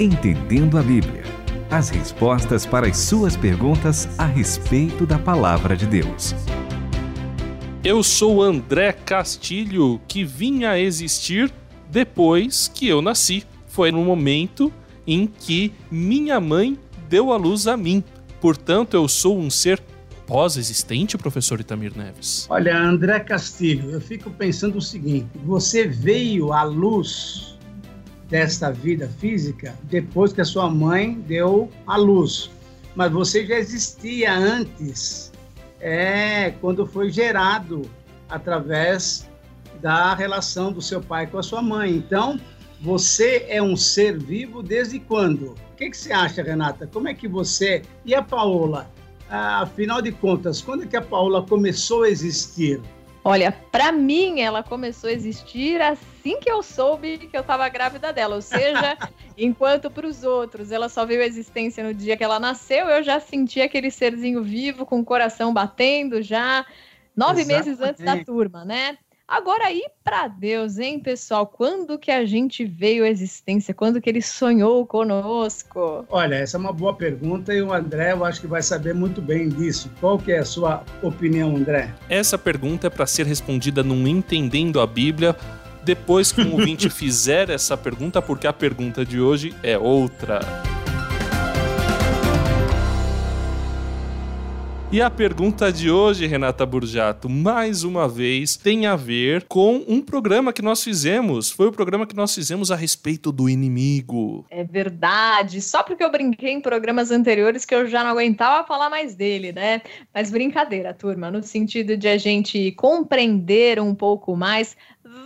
Entendendo a Bíblia. As respostas para as suas perguntas a respeito da palavra de Deus. Eu sou André Castilho, que vinha a existir depois que eu nasci. Foi no momento em que minha mãe deu a luz a mim. Portanto, eu sou um ser pós-existente, professor Itamir Neves? Olha, André Castilho, eu fico pensando o seguinte: você veio à luz desta vida física depois que a sua mãe deu a luz, mas você já existia antes, é quando foi gerado através da relação do seu pai com a sua mãe. Então, você é um ser vivo desde quando? O que, que você acha, Renata? Como é que você e a Paola afinal de contas, quando é que a Paula começou a existir? Olha, para mim ela começou a existir assim que eu soube que eu estava grávida dela, ou seja, enquanto para os outros ela só veio a existência no dia que ela nasceu, eu já senti aquele serzinho vivo com o coração batendo já nove Exatamente. meses antes da turma, né? Agora aí para Deus, hein, pessoal? Quando que a gente veio à existência? Quando que ele sonhou conosco? Olha, essa é uma boa pergunta e o André eu acho que vai saber muito bem disso. Qual que é a sua opinião, André? Essa pergunta é para ser respondida num Entendendo a Bíblia depois que um ouvinte fizer essa pergunta, porque a pergunta de hoje é outra. E a pergunta de hoje, Renata Burjato, mais uma vez, tem a ver com um programa que nós fizemos. Foi o programa que nós fizemos a respeito do inimigo. É verdade. Só porque eu brinquei em programas anteriores que eu já não aguentava falar mais dele, né? Mas brincadeira, turma, no sentido de a gente compreender um pouco mais,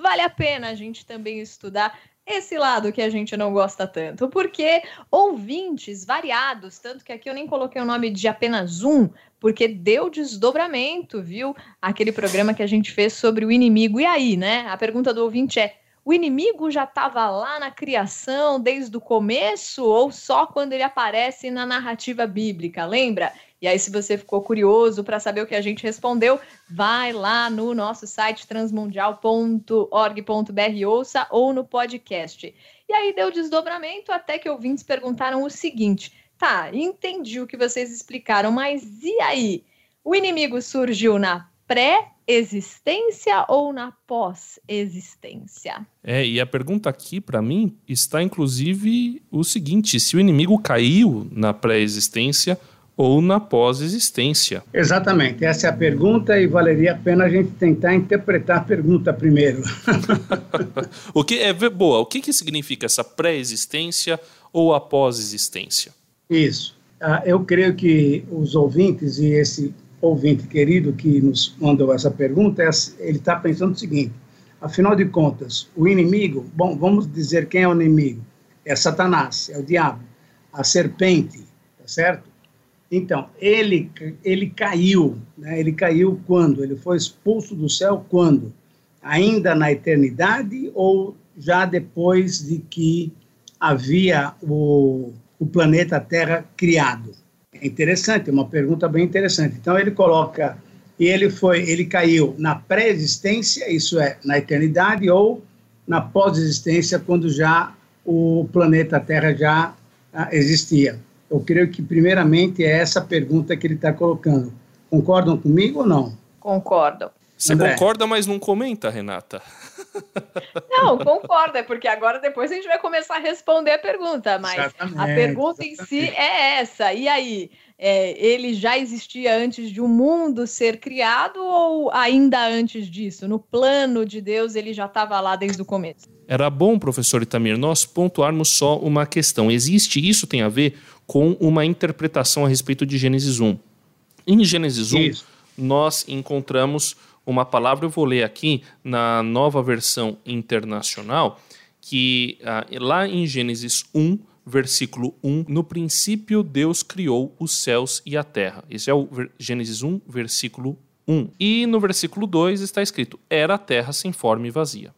vale a pena a gente também estudar esse lado que a gente não gosta tanto, porque ouvintes variados, tanto que aqui eu nem coloquei o nome de apenas um, porque deu desdobramento, viu? Aquele programa que a gente fez sobre o inimigo. E aí, né? A pergunta do ouvinte é: o inimigo já estava lá na criação desde o começo ou só quando ele aparece na narrativa bíblica? Lembra? E aí, se você ficou curioso para saber o que a gente respondeu, vai lá no nosso site transmundial.org.br ouça ou no podcast. E aí deu desdobramento até que ouvintes perguntaram o seguinte: Tá, entendi o que vocês explicaram, mas e aí? O inimigo surgiu na pré-existência ou na pós-existência? É, e a pergunta aqui para mim está inclusive o seguinte: se o inimigo caiu na pré-existência ou na pós-existência? Exatamente, essa é a pergunta e valeria a pena a gente tentar interpretar a pergunta primeiro. o que é boa? O que, que significa essa pré-existência ou a pós-existência? Isso. Ah, eu creio que os ouvintes e esse ouvinte querido que nos mandou essa pergunta, é ele está pensando o seguinte: afinal de contas, o inimigo, bom, vamos dizer quem é o inimigo? É Satanás, é o diabo, a serpente, tá certo? Então, ele, ele caiu, né? ele caiu quando? Ele foi expulso do céu quando? Ainda na eternidade ou já depois de que havia o, o planeta Terra criado? É interessante, é uma pergunta bem interessante. Então ele coloca e ele foi, ele caiu na pré-existência, isso é, na eternidade ou na pós-existência quando já o planeta Terra já ah, existia. Eu creio que primeiramente é essa pergunta que ele está colocando. Concordam comigo ou não? Concordo. Você André. concorda, mas não comenta, Renata. Não, concorda, porque agora depois a gente vai começar a responder a pergunta, mas exatamente, a pergunta exatamente. em si é essa. E aí, é, ele já existia antes de o um mundo ser criado ou ainda antes disso? No plano de Deus ele já estava lá desde o começo? Era bom, professor Itamir, nós pontuarmos só uma questão. Existe, isso tem a ver com uma interpretação a respeito de Gênesis 1. Em Gênesis 1, isso. nós encontramos uma palavra, eu vou ler aqui na nova versão internacional, que ah, lá em Gênesis 1, versículo 1, no princípio Deus criou os céus e a terra. Esse é o Gênesis 1, versículo 1. E no versículo 2 está escrito: Era a terra sem forma e vazia.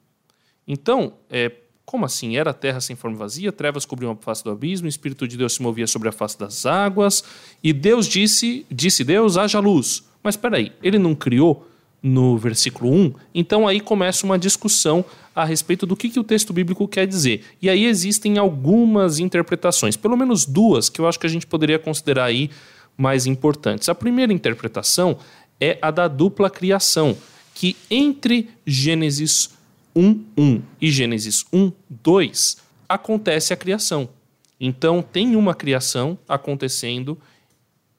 Então, é, como assim? Era a terra sem forma e vazia, trevas cobriam a face do abismo, o Espírito de Deus se movia sobre a face das águas, e Deus disse, disse Deus, haja luz. Mas espera aí, ele não criou no versículo 1, então aí começa uma discussão a respeito do que, que o texto bíblico quer dizer. E aí existem algumas interpretações, pelo menos duas, que eu acho que a gente poderia considerar aí mais importantes. A primeira interpretação é a da dupla criação, que entre Gênesis 1:1 e Gênesis 1:2 acontece a criação. Então tem uma criação acontecendo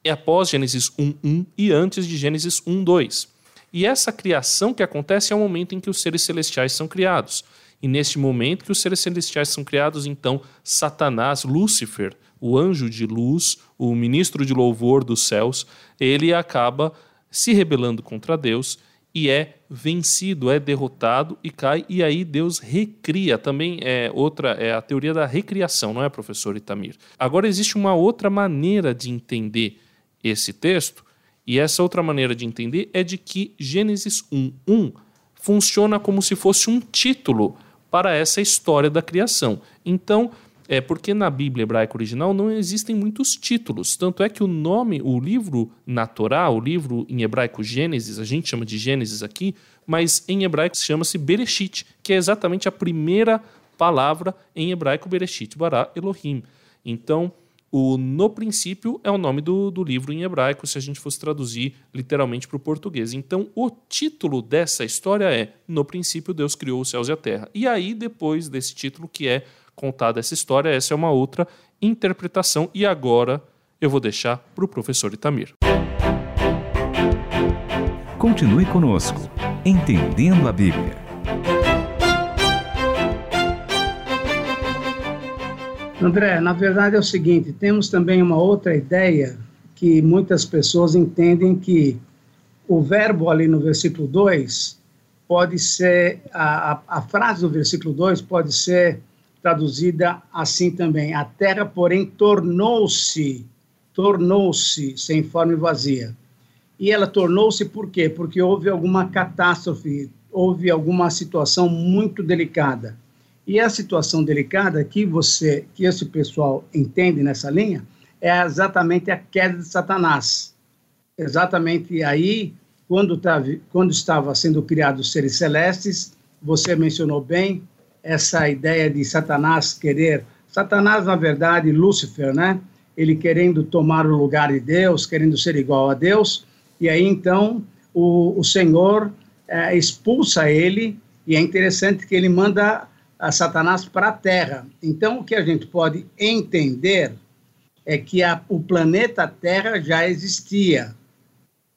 após Gênesis 1:1 e antes de Gênesis 1:2. E essa criação que acontece é o momento em que os seres celestiais são criados. E neste momento que os seres celestiais são criados, então Satanás, Lúcifer, o anjo de luz, o ministro de louvor dos céus, ele acaba se rebelando contra Deus e é vencido, é derrotado e cai, e aí Deus recria. Também é outra, é a teoria da recriação, não é, professor Itamir? Agora existe uma outra maneira de entender esse texto, e essa outra maneira de entender é de que Gênesis 1:1 funciona como se fosse um título para essa história da criação. Então, é porque na Bíblia hebraica original não existem muitos títulos. Tanto é que o nome, o livro na Torá, o livro em hebraico Gênesis, a gente chama de Gênesis aqui, mas em hebraico chama-se Bereshit, que é exatamente a primeira palavra em hebraico Bereshit, Bara Elohim. Então, o No Princípio é o nome do, do livro em hebraico, se a gente fosse traduzir literalmente para o português. Então, o título dessa história é No Princípio Deus Criou os Céus e a Terra. E aí, depois desse título, que é contada essa história, essa é uma outra interpretação. E agora eu vou deixar para o professor Itamir. Continue conosco, Entendendo a Bíblia. André, na verdade é o seguinte: temos também uma outra ideia que muitas pessoas entendem que o verbo ali no versículo 2 pode ser, a, a, a frase do versículo 2 pode ser traduzida assim também: a terra, porém, tornou-se, tornou-se sem forma e vazia. E ela tornou-se por quê? Porque houve alguma catástrofe, houve alguma situação muito delicada. E a situação delicada que você, que esse pessoal entende nessa linha, é exatamente a queda de Satanás. Exatamente aí, quando, tá, quando estava sendo criados os seres celestes, você mencionou bem essa ideia de Satanás querer. Satanás, na verdade, Lúcifer, né? Ele querendo tomar o lugar de Deus, querendo ser igual a Deus. E aí, então, o, o Senhor é, expulsa ele, e é interessante que ele manda a Satanás para a Terra. Então, o que a gente pode entender é que a, o planeta Terra já existia.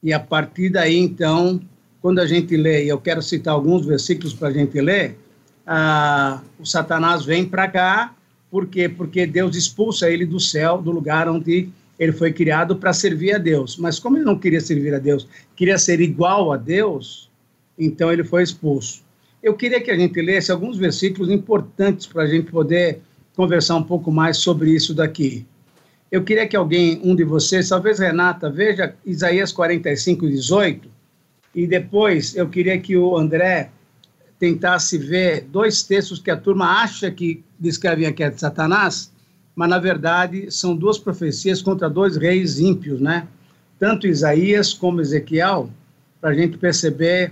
E a partir daí, então, quando a gente lê, e eu quero citar alguns versículos para a gente ler, o Satanás vem para cá, por quê? Porque Deus expulsa ele do céu, do lugar onde ele foi criado para servir a Deus. Mas como ele não queria servir a Deus, queria ser igual a Deus, então ele foi expulso. Eu queria que a gente lesse alguns versículos importantes para a gente poder conversar um pouco mais sobre isso daqui. Eu queria que alguém, um de vocês, talvez Renata, veja Isaías 45, 18, e depois eu queria que o André tentasse ver dois textos que a turma acha que descrevem aqui de Satanás, mas na verdade são duas profecias contra dois reis ímpios, né? Tanto Isaías como Ezequiel, para a gente perceber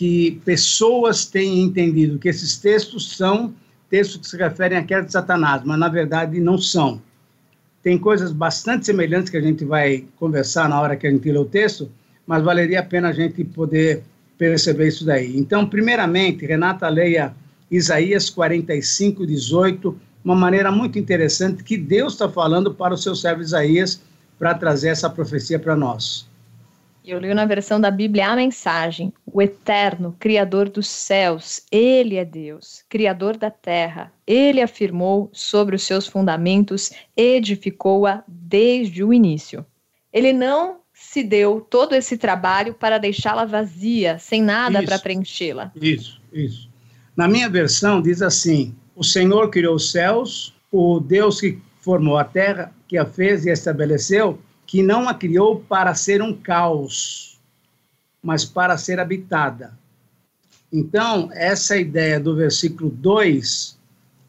que pessoas têm entendido que esses textos são textos que se referem à queda de Satanás, mas na verdade não são. Tem coisas bastante semelhantes que a gente vai conversar na hora que a gente lê o texto, mas valeria a pena a gente poder perceber isso daí. Então, primeiramente, Renata leia Isaías 45, 18, uma maneira muito interessante que Deus está falando para o seu servo Isaías para trazer essa profecia para nós. Eu li na versão da Bíblia a mensagem: O Eterno, Criador dos céus, Ele é Deus, Criador da terra. Ele afirmou sobre os seus fundamentos, edificou-a desde o início. Ele não se deu todo esse trabalho para deixá-la vazia, sem nada para preenchê-la. Isso, isso. Na minha versão diz assim: O Senhor criou os céus, o Deus que formou a terra, que a fez e a estabeleceu, que não a criou para ser um caos, mas para ser habitada. Então, essa ideia do versículo 2,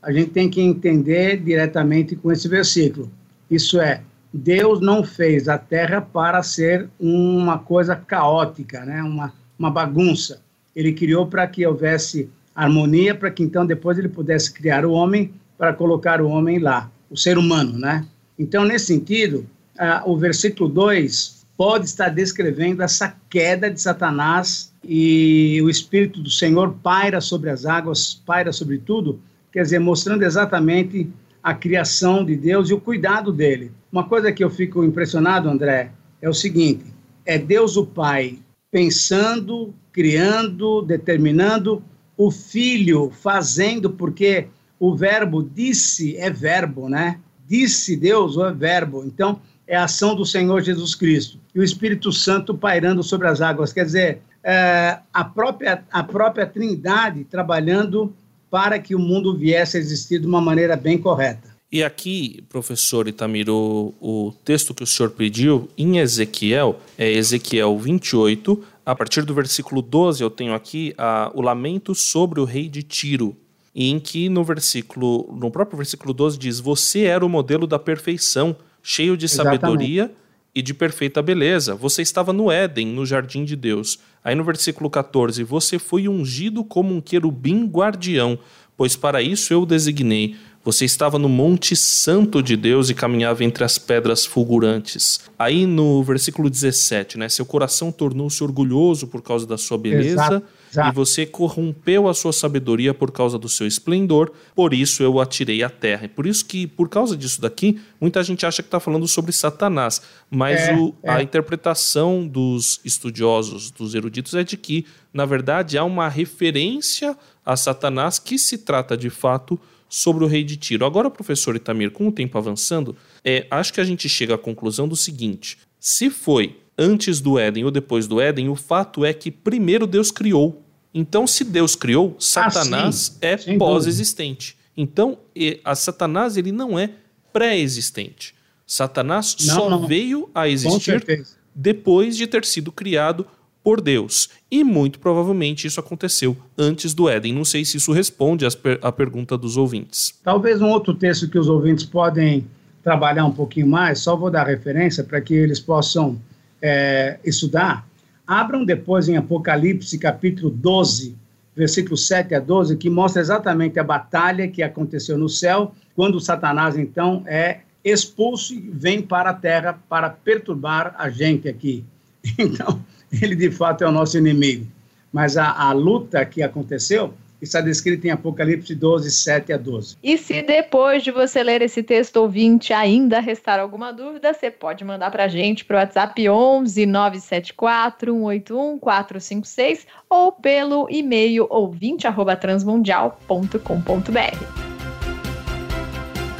a gente tem que entender diretamente com esse versículo. Isso é, Deus não fez a terra para ser uma coisa caótica, né? uma, uma bagunça. Ele criou para que houvesse harmonia, para que então depois ele pudesse criar o homem para colocar o homem lá, o ser humano, né? Então, nesse sentido, uh, o versículo 2 pode estar descrevendo essa queda de Satanás e o Espírito do Senhor paira sobre as águas, paira sobre tudo, quer dizer, mostrando exatamente a criação de Deus e o cuidado dele. Uma coisa que eu fico impressionado, André, é o seguinte: é Deus o Pai pensando, criando, determinando, o Filho fazendo, porque o verbo disse é verbo, né? Disse Deus é verbo. Então, é a ação do Senhor Jesus Cristo. E o Espírito Santo pairando sobre as águas. Quer dizer, é, a, própria, a própria Trindade trabalhando para que o mundo viesse a existir de uma maneira bem correta. E aqui, professor Itamiro, o texto que o senhor pediu em Ezequiel é Ezequiel 28, a partir do versículo 12, eu tenho aqui a, o lamento sobre o rei de Tiro, em que no versículo, no próprio versículo 12 diz: "Você era o modelo da perfeição, cheio de Exatamente. sabedoria e de perfeita beleza. Você estava no Éden, no jardim de Deus." Aí no versículo 14, você foi ungido como um querubim guardião, pois para isso eu o designei. Você estava no Monte Santo de Deus e caminhava entre as pedras fulgurantes. Aí no versículo 17, né? Seu coração tornou-se orgulhoso por causa da sua beleza. Exato Exato. E você corrompeu a sua sabedoria por causa do seu esplendor, por isso eu o atirei à terra. E por isso que, por causa disso daqui, muita gente acha que está falando sobre Satanás. Mas é, o, é. a interpretação dos estudiosos, dos eruditos, é de que, na verdade, há uma referência a Satanás que se trata de fato sobre o rei de Tiro. Agora, professor Itamir, com o tempo avançando, é, acho que a gente chega à conclusão do seguinte: se foi antes do Éden ou depois do Éden, o fato é que primeiro Deus criou. Então, se Deus criou, Satanás ah, é pós-existente. Então, a Satanás ele não é pré-existente. Satanás não, só não. veio a existir depois de ter sido criado por Deus. E muito provavelmente isso aconteceu antes do Éden. Não sei se isso responde à pergunta dos ouvintes. Talvez um outro texto que os ouvintes podem trabalhar um pouquinho mais, só vou dar referência para que eles possam é, estudar, abram depois em Apocalipse, capítulo 12, versículo 7 a 12, que mostra exatamente a batalha que aconteceu no céu, quando Satanás, então, é expulso e vem para a terra para perturbar a gente aqui. Então, ele de fato é o nosso inimigo. Mas a, a luta que aconteceu está descrito em Apocalipse 12, 7 a 12. E se depois de você ler esse texto ouvinte ainda restar alguma dúvida, você pode mandar para a gente para o WhatsApp 11 974 181 456 ou pelo e-mail ouvinte@transmundial.com.br.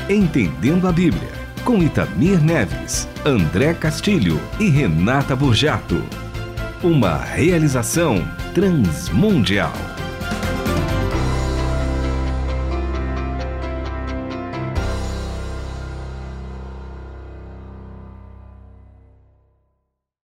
Entendendo a Bíblia, com Itamir Neves, André Castilho e Renata Burjato. Uma realização transmundial.